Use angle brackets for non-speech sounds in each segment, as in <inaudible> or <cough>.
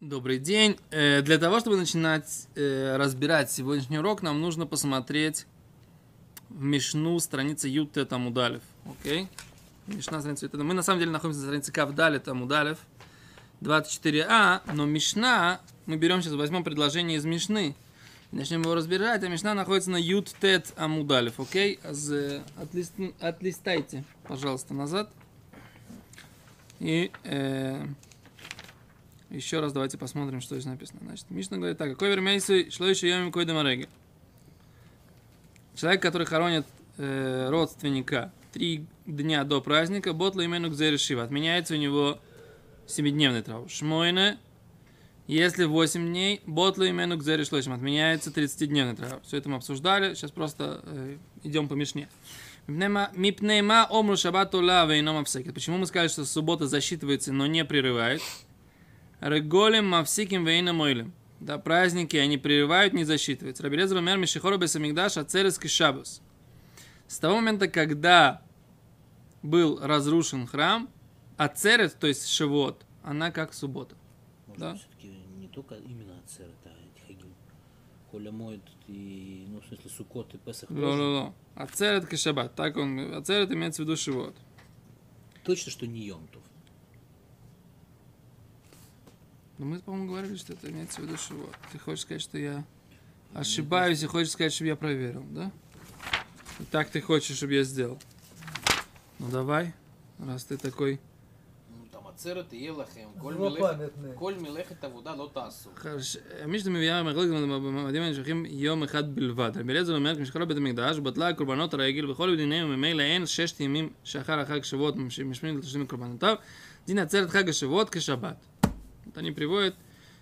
Добрый день. Э, Для того, чтобы начинать э, разбирать сегодняшний урок, нам нужно посмотреть в Мишну страницы Ютте Тамудалев. Окей? Мишна страница Ютте. Мы на самом деле находимся на странице Кавдали Тамудалев. 24а, но Мишна, мы берем сейчас, возьмем предложение из Мишны, начнем его разбирать, а Мишна находится на Ют Тет Амудалев, окей? Отлистайте, пожалуйста, назад. И э, еще раз давайте посмотрим, что здесь написано. Значит, Мишна говорит так. Какой вермейсы шло еще йоми койда мареги? Человек, который хоронит э, родственника три дня до праздника, ботла имену кзерешива. Отменяется у него семидневный траур. Шмойне, если 8 дней, ботла имену кзерешлойшим. Отменяется 30-дневный траур. Все это мы обсуждали. Сейчас просто э, идем по Мишне. Мипнейма омру шабату ла вейном апсекет. Почему мы сказали, что суббота засчитывается, но не прерывает? Реголем мавсиким вейна мойлем. Да, праздники, они прерывают, не засчитываются. Рабелезер умер Мишихору Бесамигдаш Ацереский Шабус. С того момента, когда был разрушен храм, Ацерет, то есть Шивот, она как суббота. Может, Да. все-таки не только именно Ацерет, а Хагим. Коля моет и, ну, в смысле, Сукот и Песах тоже. Ло-ло-ло. Ацерет Кашабат. Так он, Ацерет имеется в виду Шивот. Точно, что не Йомтов. Но мы, по-моему, говорили, что это имеется в виду Шивот. Ты хочешь сказать, что я ошибаюсь и хочешь сказать, чтобы я проверил, да? И так ты хочешь, чтобы я сделал. Ну давай, раз ты такой Ну, там Ацерет и Елахем, Коль לא מלאכת- פנטנה. כל מלאכת עבודה לא תעשו. חש- מי שמביאה מחלוקת במועדים הנמשכים יום אחד בלבד. רבי אליעזר אומר, כשכל בית המקדש, בטלה קורבנות הרגל, וכל דיניהם ממילא אין ששת ימים שאחר החג שבועות משמיעים לתשלום קורבנותיו, דין עצרת חג השבועות כשבת. Они приводят,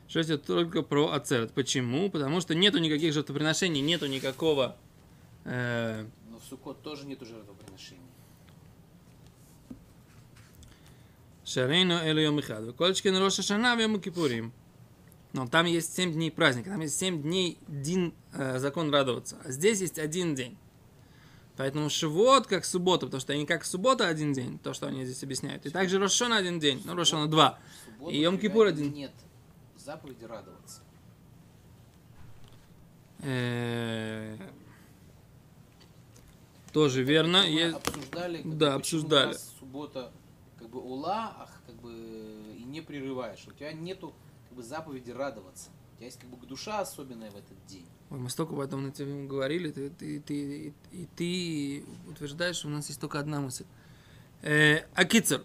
что это только про ацерет. Почему? Потому что нету никаких жертвоприношений, нету никакого э, Но в Суккот тоже нету жертвоприношений. Шарейну элю йом ихад. Колечки на Роша Шана в Йому. Но там есть 7 дней праздника, там есть 7 дней дин, э, закон радоваться. А здесь есть один день. Поэтому Шивот как суббота, потому что они как суббота один день, то, что они здесь объясняют. И также Рошона один день, ну Рошона два. Субботу И Йом Кипур один. Нет заповеди радоваться. Э, Тоже верно. Мы обсуждали, Да, обсуждали. суббота как бы ула, а как бы и не прерываешь. У тебя нету как бы заповеди радоваться. У тебя есть как бы душа особенная в этот день. Ой, мы столько об этом на тебе говорили, ты, ты, ты- и ты утверждаешь, что у нас есть только одна мысль. Э, Акицер,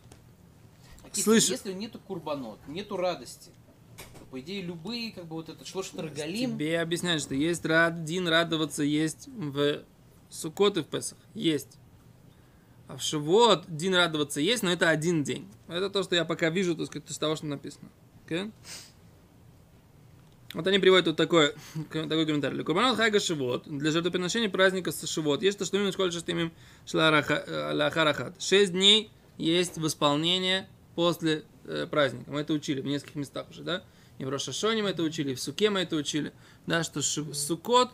Слышь- Если нету курбанот, нету радости, то по идее любые как бы вот это шлошет рогалим, Тебе объясняют, что есть рад, дин радоваться есть в Суккот и в Песах. Есть. А в Шивот дин радоваться есть, но это один день. Это то, что я пока вижу, так сказать, из того, что написано. Окей? Вот они приводят тут такой, <laughs> такой комментарий. Курбанот Хайга Шивот, для жертвоприношения праздника с Шивот, есть то, что именно школе шестимим шлахарахат. Шесть дней есть восполнение после э, праздника. Мы это учили в нескольких местах уже, да? И в Рошашоне мы это учили, и в Суке мы это учили, да, что Ши- Суккот,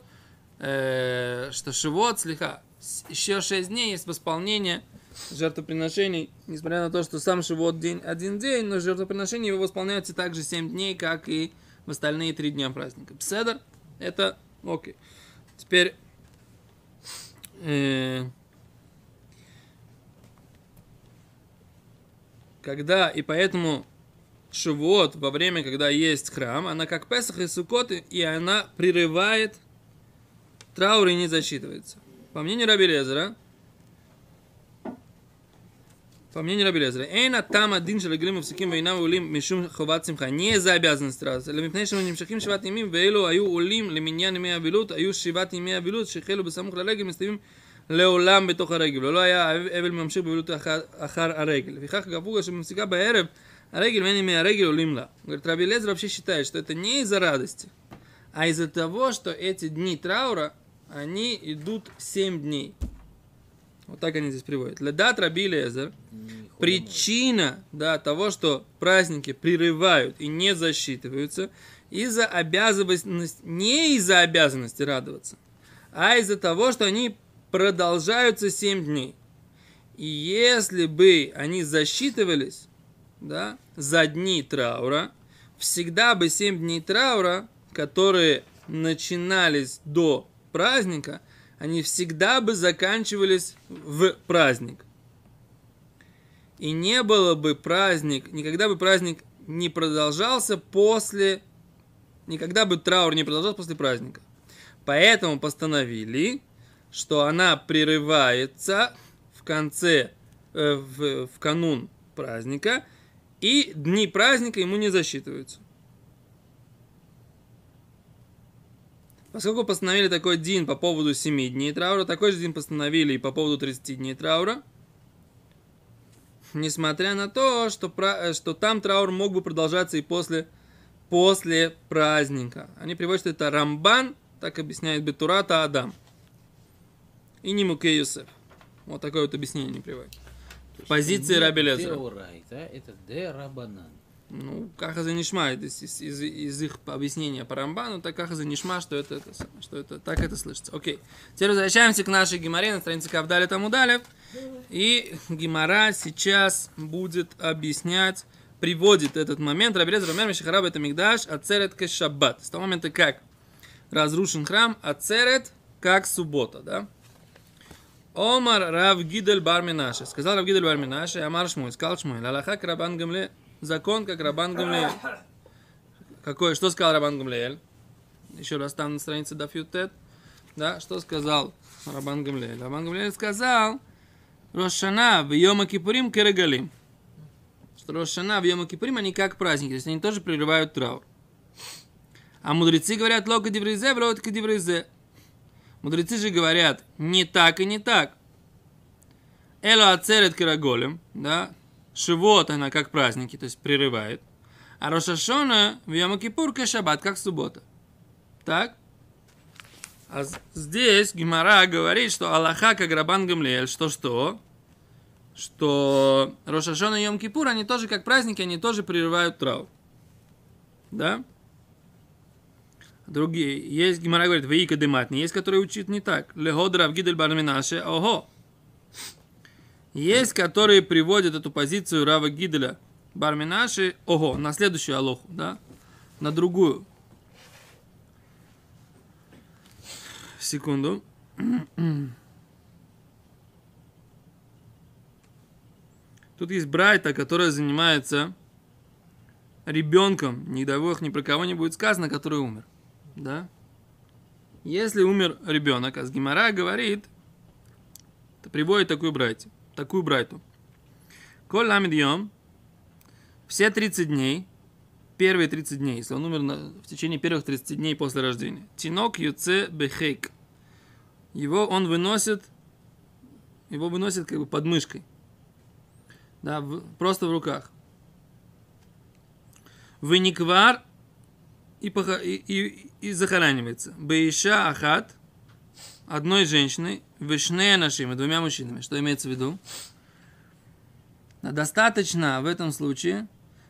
э, что Шивот, слегка, еще шесть дней есть восполнение жертвоприношений, несмотря на то, что сам Шивот день, один день, но жертвоприношения его восполняются также семь дней, как и в остальные три дня праздника. Пседер, это окей. Теперь э, когда, и поэтому Шивот во время, когда есть храм, она как Песах и Суккот, и она прерывает траур и не засчитывается. По мнению Раби Лезера, по мнению Раби Лезера, эйна там один шелегрим мфсиким вейнам улим мишум ховат симха, не за обязанность траура, אלא מפני שהם נמשכים שבעת ימים, ואלו היו עולים למניין ימי אבילות, היו שבעת ימי אבילות שהחלו בסמוך לרגל, מסתיימים לעולם בתוך הרגל, ולא היה אבל ממשיך בבילות אחר, אחר הרגל. לפיכך קבעו שמפסיקה בערב הרגל ואין ימי הרגל עולים לה. Говорит, Раби Лезер вообще считает, что это не из-за радости, а из-за того, что эти дни траура, они идут 7 дней. Вот так они здесь приводят. Ледат Раби Лезер, причина да, того, что праздники прерывают и не засчитываются, из-за обязанности, не из-за обязанности радоваться, а из-за того, что они продолжаются 7 дней. И если бы они засчитывались да, за дни траура, всегда бы 7 дней траура, которые начинались до праздника, они всегда бы заканчивались в праздник. И не было бы праздник, никогда бы праздник не продолжался после, никогда бы траур не продолжался после праздника. Поэтому постановили, что она прерывается в конце, э, в, в канун праздника, и дни праздника ему не засчитываются. Поскольку постановили такой день по поводу 7 дней траура, такой же день постановили и по поводу 30 дней траура, несмотря на то, что, про, что там траур мог бы продолжаться и после, после праздника. Они приводят, что это Рамбан, так объясняет Бетурата Адам. И не Муке Юсеф. Вот такое вот объяснение не приводит. Позиции Раби Лезера. Деорайта, это де рабанан. Ну, Каха Занишма, из, из, из, из их объяснения по Рамбану, так Каха Занишма, что это, это, что это, так это слышится. Окей. Теперь возвращаемся к нашей Гимаре на странице Кавдали Тамудалев. И Гимара сейчас будет объяснять, приводит этот момент. Рабелез Рамер Мишахараб это Мигдаш, Ацерет Кешаббат. С того момента, как разрушен храм, Ацерет как суббота, да? Омар Рав Гидель Барминаше. Сказал Рав Гидель Барминаше, Амар Шмуй, сказал Шмуй, Лалаха Крабан Гамле, закон как Рабан Гамлеэль. Какой, что сказал Рабан Гамлеэль? Еще раз там на странице Дафютет. Да, что сказал Рабан Гамлеэль? Рабан Гамлеэль сказал, Рошана в Йома Кипурим Керегалим. Что Рошана в Йома Кипурим, они как праздники, то есть они тоже прерывают траур. А мудрецы говорят, лока дивризе, лока дивризе. Мудрецы же говорят, не так и не так. Эло ацерет караголем, да, Шивот она как праздники, то есть прерывает. А Рошашона в Йома шаббат, как суббота. Так? А здесь Гимара говорит, что Аллаха как Рабан Гамлиэль, что что? Что Рошашона и Йом они тоже как праздники, они тоже прерывают траур. Да? Другие. Есть, Гимара говорит, Вейка Дематни, есть, которые учат не так. Леходра в Гидель Барминаше, ого. Есть, которые приводят эту позицию Рава Гиделя Барминаши, ого, на следующую алоху, да? На другую. Секунду. Тут есть Брайта, которая занимается ребенком, дай бог, ни про кого не будет сказано, который умер. Да? Если умер ребенок, а с Гимара говорит, то приводит такую брайту, такую брайту. Коль ламид йом, все 30 дней, первые 30 дней, если он умер на- в течение первых 30 дней после рождения. Тинок юце бехейк. Его он выносит, его выносит как бы под мышкой. Да, в- просто в руках. Выниквар и, и, и, и захоранивается. Бейша ахат, одной женщиной, вишнея нашими, двумя мужчинами. Что имеется в виду? Достаточно в этом случае,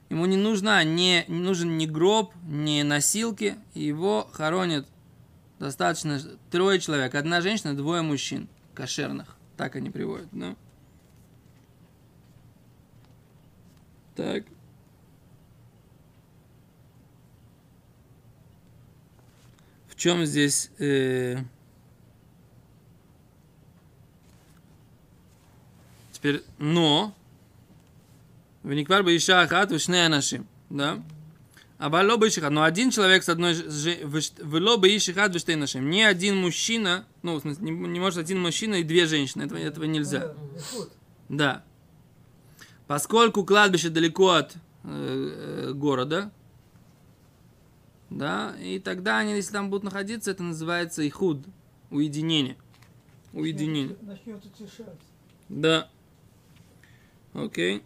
ему не, нужна, не, не нужен ни гроб, ни носилки, его хоронят достаточно трое человек, одна женщина, двое мужчин, кошерных. Так они приводят, да? Так. В чем здесь... э, Теперь, но... Вениквар бы иша ахат вишне анашим. Да? А балло бы ишихат. Но один человек с одной... Вело бы ишихат виште нашим. Не один мужчина... Ну, в смысле, не, не может один мужчина и две женщины. Этого, этого нельзя. Да. Поскольку кладбище далеко от э, э, города, да, и тогда они, если там будут находиться, это называется ихуд, уединение. Уединение. Начнет утешать. Да. Окей.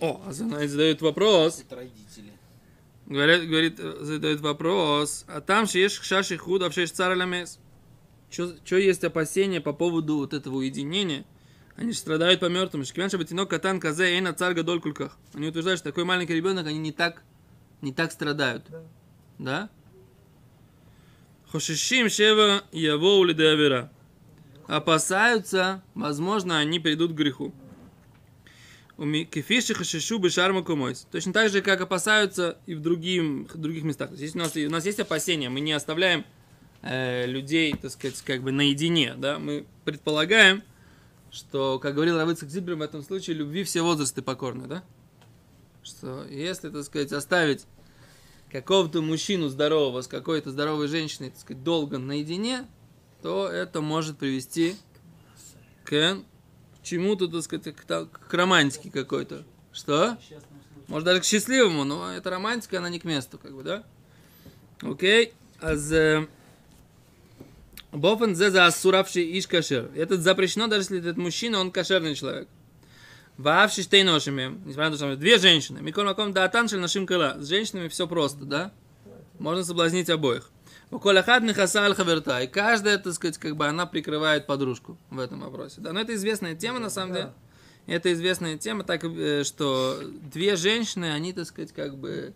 О, а задает вопрос. Это родители. Говорит, говорит, э, задает вопрос. А там же есть шаши худ, а шеш царь ламес. Что есть опасения по поводу вот этого уединения? Они же страдают по мертвым. Шкиван шабатинок катан казе эйна царь гадоль кульках. Они утверждают, что такой маленький ребенок, они не так, не так страдают. Да. Да? Хошишим шева яво улидеавера. Опасаются, возможно, они придут к греху. Точно так же, как опасаются и в другим, других местах. Если у, нас, у нас есть опасения, мы не оставляем э, людей, так сказать, как бы наедине, да, мы предполагаем, что, как говорил Равыцк Зибер, в этом случае любви все возрасты покорны, да? Что если, так сказать, оставить какого-то мужчину здорового с какой-то здоровой женщиной, так сказать, долго наедине, то это может привести к чему-то, так сказать, к, романтике какой-то. Что? Может даже к счастливому, но эта романтика, она не к месту, как бы, да? Окей. Аз Бофен зе за асуравший иш кашер. Это запрещено, даже если этот мужчина, он кошерный человек. Воавши штейношими, несмотря на то, что две женщины. Микол маком да атаншель нашим кыла. С женщинами все просто, да? Можно соблазнить обоих. У Колахад Михаса аль хаверта. И каждая, так сказать, как бы она прикрывает подружку в этом вопросе. Да, но это известная тема, на самом деле. Это известная тема, так э, что две женщины, они, так сказать, как бы...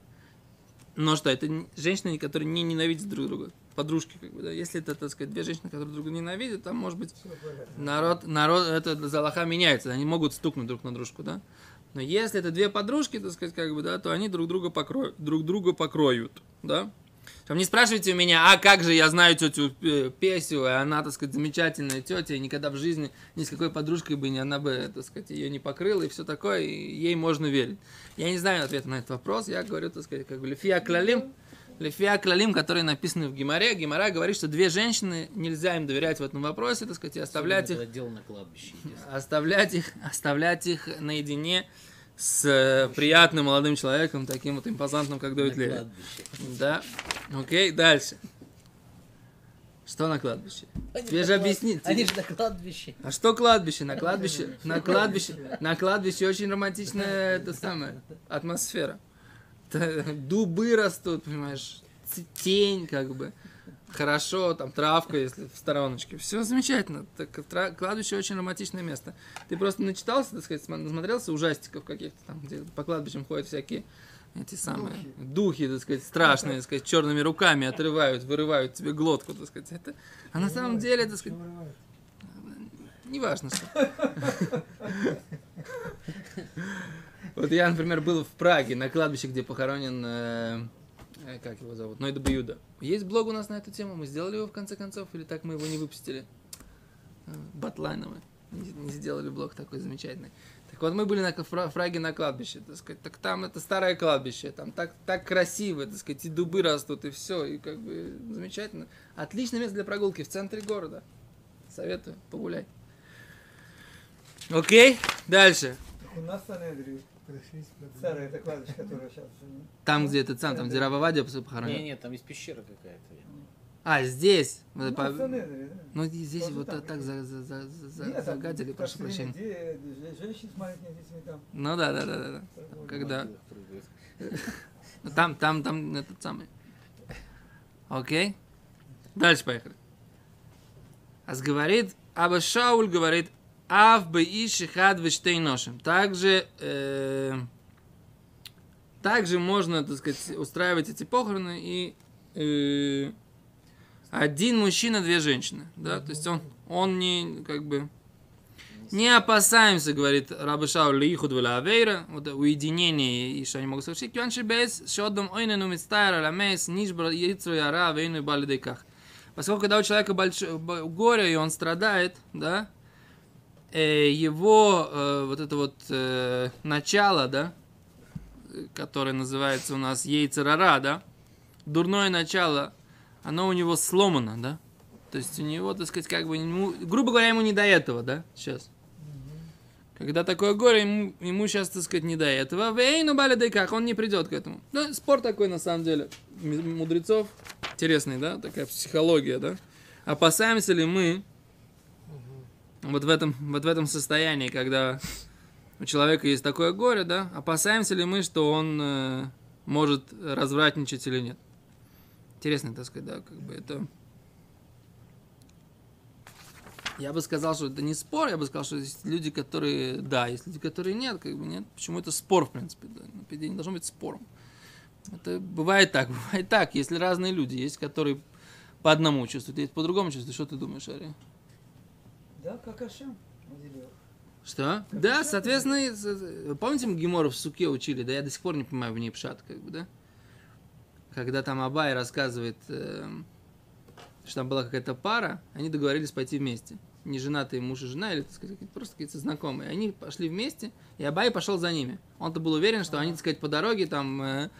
Ну что, это женщины, которые не ненавидят друг друга. Подружки, как бы, да. Если это, так сказать, две женщины, которые друг друга ненавидят, там, может быть, народ, народ, это залаха меняется. Они могут стукнуть друг на дружку, да. Но если это две подружки, так сказать, как бы, да, то они друг друга покроют, друг друга покроют, да. Там не спрашивайте у меня, а как же я знаю тетю э, Песю, и она, так сказать, замечательная тетя, и никогда в жизни ни с какой подружкой бы не, она бы, так сказать, ее не покрыла, и все такое, и ей можно верить. Я не знаю ответа на этот вопрос, я говорю, так сказать, как бы, Лефия Клалим, Лефия Клалим, которые написаны в Гимаре, Гимара говорит, что две женщины, нельзя им доверять в этом вопросе, так сказать, и оставлять их на кладбище. оставлять их, оставлять их наедине с э, приятным молодым человеком, таким вот импозантным, как На Давид Леви. Да. Окей, дальше. Что на кладбище? Они Тебе же клад- объяснить. Они же на кладбище. А что кладбище? На кладбище, <laughs> на кладбище, на кладбище очень романтичная это самая атмосфера. Дубы растут, понимаешь, тень как бы. Хорошо, там травка, если в стороночке. Все замечательно. Так, тра- кладбище очень романтичное место. Ты просто начитался, так сказать, насмотрелся ужастиков каких-то там, где по кладбищам ходят всякие эти самые духи, так сказать, страшные, так сказать, черными руками отрывают, вырывают тебе глотку, так сказать. Это, а на самом деле, так сказать, неважно что. Вот я, например, был в Праге, на кладбище, где похоронен, э, как его зовут, Нойда Бьюда. Есть блог у нас на эту тему, мы сделали его в конце концов, или так мы его не выпустили? Э, Батлайновый. Не, не сделали блог такой замечательный. Так вот, мы были на Фра- Фраге на кладбище, так сказать, так там это старое кладбище, там так, так красиво, так сказать, и дубы растут, и все, и как бы замечательно. Отличное место для прогулки в центре города. Советую, погуляй. Окей, дальше. У нас в Старое это кладбище, которое сейчас... Там, где этот сам, там, где Раба Вадия похоронен. Не, нет, там есть пещера какая-то. А, здесь. Ну, по-. Ну, здесь Тоже вот там. так за, за, за, за- за- Нет, там загадили, прошу прощения. где же- женщины с маленькими детьми там. Ну да, да, да, да. да. Вот. Когда... <laughs> Ну, Там, там, там этот самый. Окей. Дальше поехали. Ас говорит, Аба Шауль говорит, Ав бы иши хад ношим. Также, э, также можно, так сказать, устраивать эти похороны и э, один мужчина, две женщины. Да? То есть он, он не, как бы, не опасаемся, говорит Рабы Шауль, лихуд авейра, вот уединение, и что они могут совершить. Кюанши бейс, шодом ойнену мицтайра ламейс, нишбра яйцру яра, вейну и балидейках. Поскольку когда у человека большое горе, и он страдает, да, его э, вот это вот э, начало, да, э, которое называется у нас яйцерара, да, дурное начало, оно у него сломано, да, то есть у него, так сказать, как бы, ему, грубо говоря, ему не до этого, да, сейчас. Когда такое горе, ему, ему сейчас, так сказать, не до этого. Вейну бали как, он не придет к этому. Ну, спор такой, на самом деле, мудрецов. Интересный, да, такая психология, да. Опасаемся ли мы вот в этом, вот в этом состоянии, когда у человека есть такое горе, да, опасаемся ли мы, что он э, может развратничать или нет? Интересно, так сказать, да, как бы это... Я бы сказал, что это не спор, я бы сказал, что есть люди, которые да, есть люди, которые нет, как бы нет. Почему это спор, в принципе, да? Пиде не должно быть спором. Это бывает так, <laughs> бывает так, если разные люди есть, которые по одному чувствуют, есть по другому чувствуют. Что ты думаешь, Ари? Да, как Ашем. наделил. Что? Да, соответственно, и- с- помните, мы Гемору в суке учили, да, я до сих пор не понимаю в ней пшат, как бы, да? Когда там Абай рассказывает, эм, что там была какая-то пара, они договорились пойти вместе. Не женатые муж и жена, или, так сказать, просто какие-то знакомые. Они пошли вместе, и Абай пошел за ними. Он-то был уверен, что они, так сказать, по дороге там э,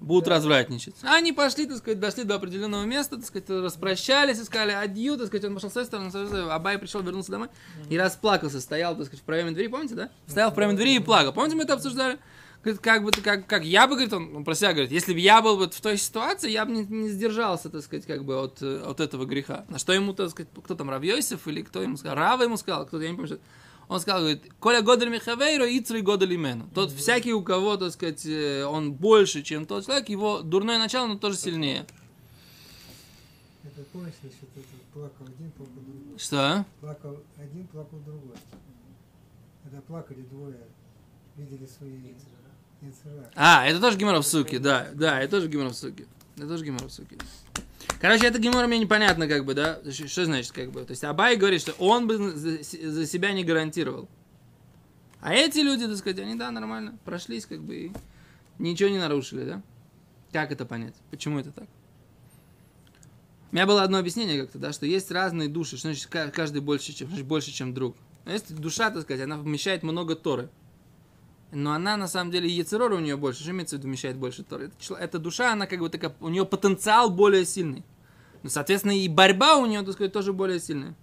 будут развратничать. А они пошли, так сказать, дошли до определенного места, так сказать, распрощались и сказали адью, так сказать, он пошел с той стороны. Абай пришел, вернулся домой и расплакался, стоял, так сказать, в проеме двери, помните, да? Стоял в проеме двери и плакал. Помните, мы это обсуждали? Говорит, как бы, ты- как, как я бы, говорит, он, он про себя говорит, если бы я был вот в той ситуации, я бы не, не сдержался, так сказать, как бы от, э, от этого греха. На что ему, так сказать, кто там, Равьёсиф или кто ему сказал, Рава ему сказал, кто-то, я не помню, что. Он сказал, говорит, Коля Годель Михавейро, Ицри Годель Имену. Тот всякий, у кого, так сказать, э, он больше, чем тот человек, его дурное начало, но тоже сильнее. Это помнишь, еще тут плакал один, плакал другой. Что? Плакал один, плакал другой. Когда плакали двое, видели свои. А, это тоже Гиморов суки, да, да, это тоже Гиморов суки. Это тоже Гиморов суки. Короче, это Гимор мне непонятно, как бы, да? Что, значит, как бы? То есть Абай говорит, что он бы за, себя не гарантировал. А эти люди, так сказать, они, да, нормально, прошлись, как бы, и ничего не нарушили, да? Как это понять? Почему это так? У меня было одно объяснение как-то, да, что есть разные души, что значит ка- каждый больше, чем, значит, больше, чем друг. А Есть душа, так сказать, она вмещает много Торы. Но она, на самом деле, яцерора у нее больше. Что имеется в виду вмещает больше Торы? Это, эта душа, она как бы такая, у нее потенциал более сильный. Ну, соответственно, и борьба у нее, так сказать, тоже более сильная.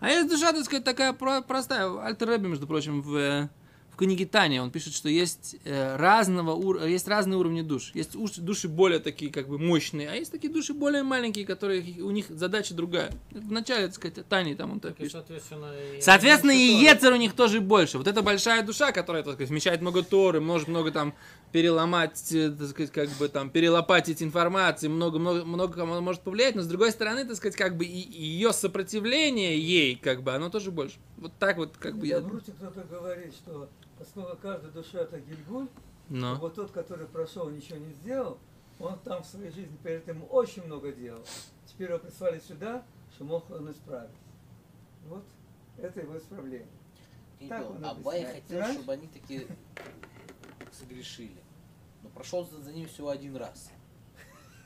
А есть душа, так сказать, такая про- простая. Альтер между прочим, в, э, в книге Таня, он пишет, что есть, э, разного, есть разные уровни душ. Есть души более такие, как бы, мощные, а есть такие души более маленькие, которые, у них задача другая. В начале, так сказать, Тани там он так Так пишет. соответственно, и Соответственно, и Ецер у них тоже больше. Вот эта большая душа, которая, так сказать, вмещает много Торы, может много там переломать, э, так сказать, как бы там перелопатить информации, много, много, много кому может повлиять, но с другой стороны, так сказать, как бы и ее сопротивление ей, как бы, оно тоже больше. Вот так вот, как бы я. В Руте кто-то говорит, что поскольку каждая душа это гильгуль, Но. вот тот, который прошел, ничего не сделал, он там в своей жизни перед этим очень много делал. Теперь его прислали сюда, что мог он исправить. Вот это его исправление. Абай хотел, чтобы они такие согрешили. Но прошел за, ними всего один раз.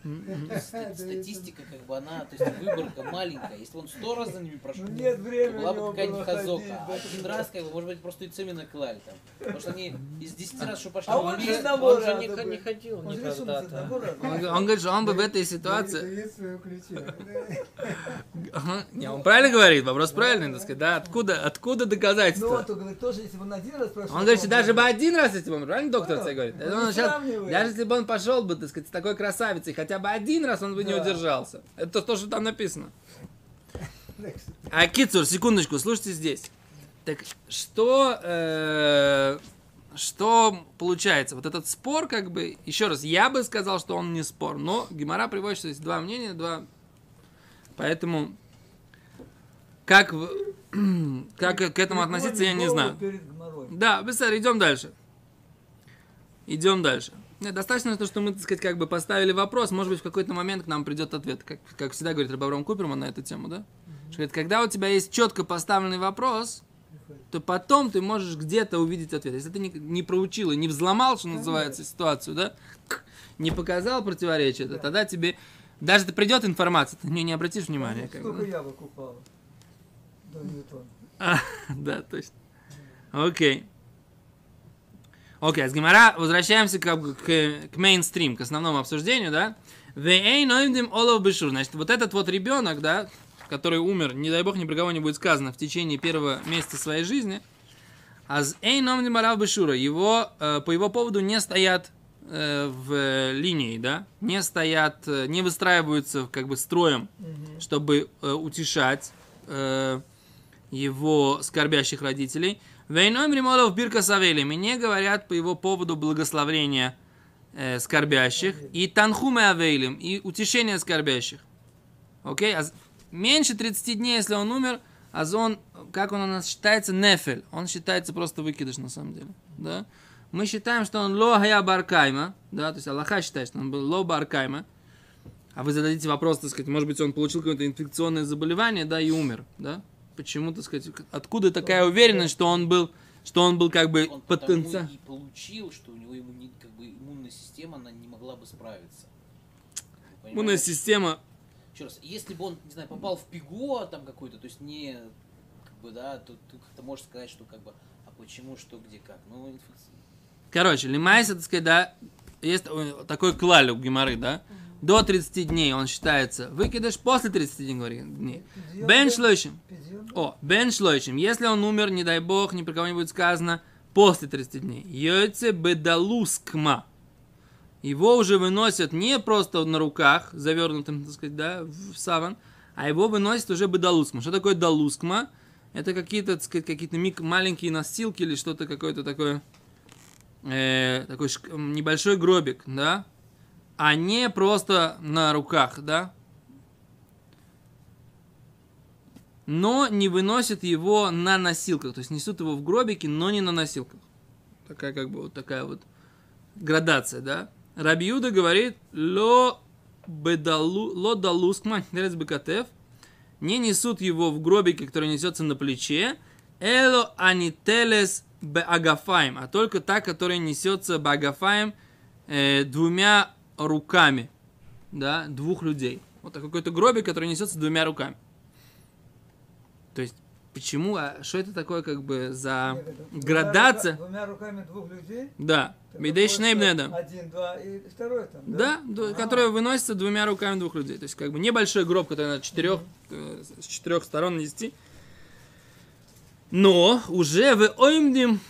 То есть ста- статистика, как бы она, то есть выборка маленькая. Если он сто раз за ними прошел, Ну, нет то времени была бы какая-нибудь хазока. А один раз, как бы, может быть, просто и цеми наклали там. Потому что они из 10 раз, что пошли А он же одного Он же не, не ходил Он никогда. Он, он говорит, что он бы в этой ситуации... Не, он правильно говорит, вопрос правильный, так сказать, да? Откуда, откуда Ну, доказательства? он говорит, тоже, если бы он один раз прошел... Он говорит, то что даже бы один раз, если бы он, правильно доктор говорит? Сравнивает. даже если бы он пошел бы, так сказать, с такой красавицей, хотя бы один раз он бы не удержался. Это то, что там написано. <laughs> А Кицур, секундочку, слушайте здесь. Так что, э, что получается? Вот этот спор, как бы, еще раз, я бы сказал, что он не спор, но Гимара приводит, что есть два мнения, два. Поэтому, как, <clears throat> как к этому относиться, я не знаю. Да, быстро, идем дальше. Идем дальше. Нет, достаточно то, что мы, так сказать, как бы поставили вопрос, может быть, в какой-то момент к нам придет ответ, как, как всегда говорит Рабаврам Куперман на эту тему, да? Что говорит, когда у тебя есть четко поставленный вопрос, то потом ты можешь где-то увидеть ответ. Если ты не, не проучил и не взломал, что называется, ситуацию, да, <clears throat> не показал противоречие, то тогда тебе, даже ты придет информация, ты на нее не обратишь внимания. Бы. Сколько яблок упало? До Ньютона. А, да, точно. Окей. Окей, с Гимара возвращаемся бы к, к мейнстрим, к основному обсуждению, да? Значит, вот этот вот ребенок, да, который умер, не дай бог, ни про кого не будет сказано, в течение первого месяца своей жизни, а с эй ноимдим олав бешура, его, э, по его поводу не стоят э, в линии, да, не стоят, э, не выстраиваются как бы строем, чтобы э, утешать э, его скорбящих родителей. Вейном римолов бирка савелим. И не говорят по его поводу благословения э, скорбящих. И танхумы авейлим. И утешения скорбящих. Окей? А с- меньше 30 дней, если он умер, а он, как он у нас считается, нефель. Он считается просто выкидыш на самом деле. Да? Мы считаем, что он ло хая баркайма. Да? То есть Аллаха считает, что он был ло баркайма. А вы зададите вопрос, так сказать, может быть, он получил какое-то инфекционное заболевание, да, и умер, да? Почему, так сказать, откуда такая уверенность, что он был что он был как бы потенциал. и получил, что у него иммуни- как бы иммунная система, она не могла бы справиться. Иммунная система. Еще раз, если бы он, не знаю, попал в ПИГО там какой-то, то есть не, как бы, да, то ты как-то можешь сказать, что как бы, а почему, что, где, как. Ну, инфекция. Короче, лимайся, так сказать, да, есть э, такой клаль у да, до 30 дней он считается выкидыш, после 30 дней. Бен шлойшим. О, бен шлойшим. Если он умер, не дай бог, ни про кого не будет сказано, после 30 дней. Йойце бедалускма. Его уже выносят не просто на руках, завернутым, так сказать, да, в саван, а его выносят уже бедалускма. Что такое далускма? Это какие-то, так сказать, какие-то мик- маленькие носилки или что-то какое-то такое, э, такой небольшой гробик, да, а не просто на руках, да. Но не выносят его на носилках, то есть несут его в гробике, но не на носилках. Такая как бы вот такая вот градация, да. Рабиуда говорит, ло бедалу, ло далускма, бекатев, не несут его в гробике, который несется на плече, эло анителес беагафаем, а только та, которая несется беагафаем э, двумя руками, да, двух людей. Вот такой какой-то гробик, который несется двумя руками. То есть, почему, а что это такое, как бы, за градация? Двумя руками двух людей. Да, вот, Шнейбнедам. Один, два и второй там, Да, ду- которая выносится двумя руками двух людей. То есть, как бы небольшой гроб, который на четырех, э, с четырех сторон нести. Но уже в Оймдим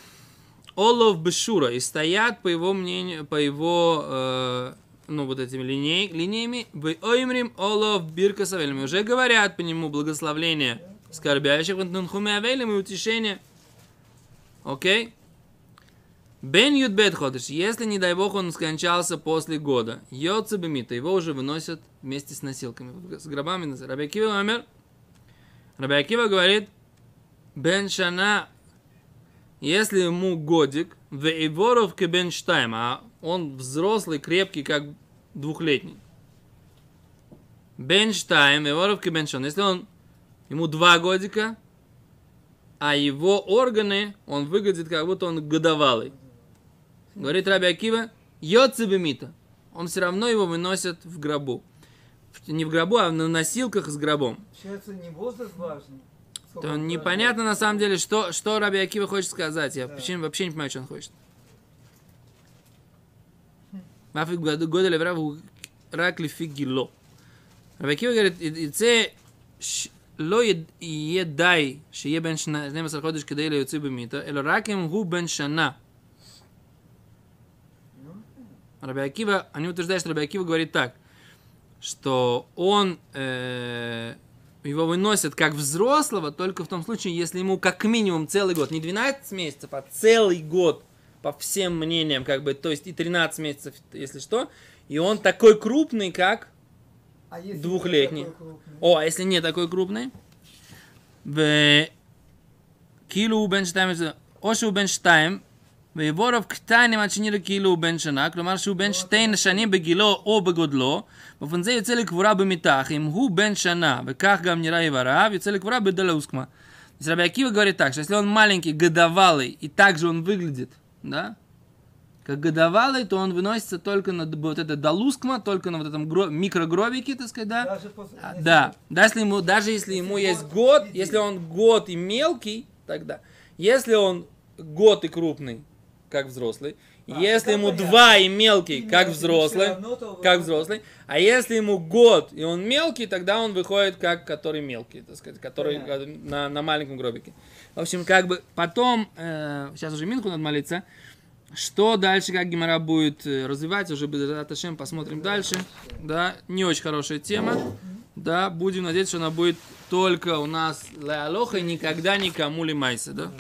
Олов Бешура и стоят, по его мнению, по его, э, ну, вот этими линей, линиями, в Оймрим Олов Бирка Савелем. Уже говорят по нему благословление скорбящих, Авелем и утешение. Окей? Бен Юдбет ходишь, если, не дай бог, он скончался после года, Йоца Бемита, его уже выносят вместе с носилками, с гробами. Рабиакива умер. Рабиакива говорит, Бен Шана, если ему годик, в Иворов Бен Штайм, а он взрослый, крепкий, как двухлетний. Бен Штайм, Иворов Бен Шон, если он, ему два годика, а его органы, он выглядит, как будто он годовалый. Говорит Раби Акива, Йоцебемита. Он все равно его выносят в гробу. Не в гробу, а на носилках с гробом. Получается, не возраст важный. То он непонятно на самом деле, что, что Раби Акива хочет сказать. Я Да. почему- вообще не понимаю, что он хочет. Мафи годел Эврава ракли фигило. гило. Рабакива говорит, ице ло едай, шие бен шна, знем сарходыш кадей леюци бемита, эло ракем гу бен шана. Раби Акива, они утверждают, что Раби Акива говорит так, что он, э, его выносят как взрослого только в том случае, если ему как минимум целый год, не 12 месяцев, а целый год по всем мнениям, как бы, то есть и 13 месяцев, если что, и он такой крупный, как а двухлетний. Крупный? О, а если не такой крупный? В килу бенштайм, ошу бенштайм, ויבור רב קטנים עד שנראה כאילו הוא בן שנה, כלומר שהוא בן שתי שנים בגילו או בגודלו, באופן זה יוצא לקבורה במיטה, אך אם הוא בן שנה, וכך גם נראה איבריו, יוצא לקבורה בדלאוסקמה. Рабиакива говорит так, что если он маленький, годовалый, и также он выглядит, да, как годовалый, то он выносится только на вот это далускма, только на вот этом гро- микрогробике, так сказать, да, Даже после... а, если- Да, да, если ему, даже если ему Если есть год год, и если он год и мелкий, тогда. Если он год и крупный, как взрослый, если тогда ему два и мелкий, как взрослый, как взрослый, а если ему год и он мелкий, тогда он выходит как который мелкий, так сказать, который на, на маленьком гробике. В общем, как бы потом, э, сейчас уже Минху надо молиться, что дальше, как Гимара будет э, развивать, уже Безраташем посмотрим дальше. Да, не очень хорошая тема. Да, будем надеяться, что она будет только у нас Леалоха и никогда никому ли Майса, да?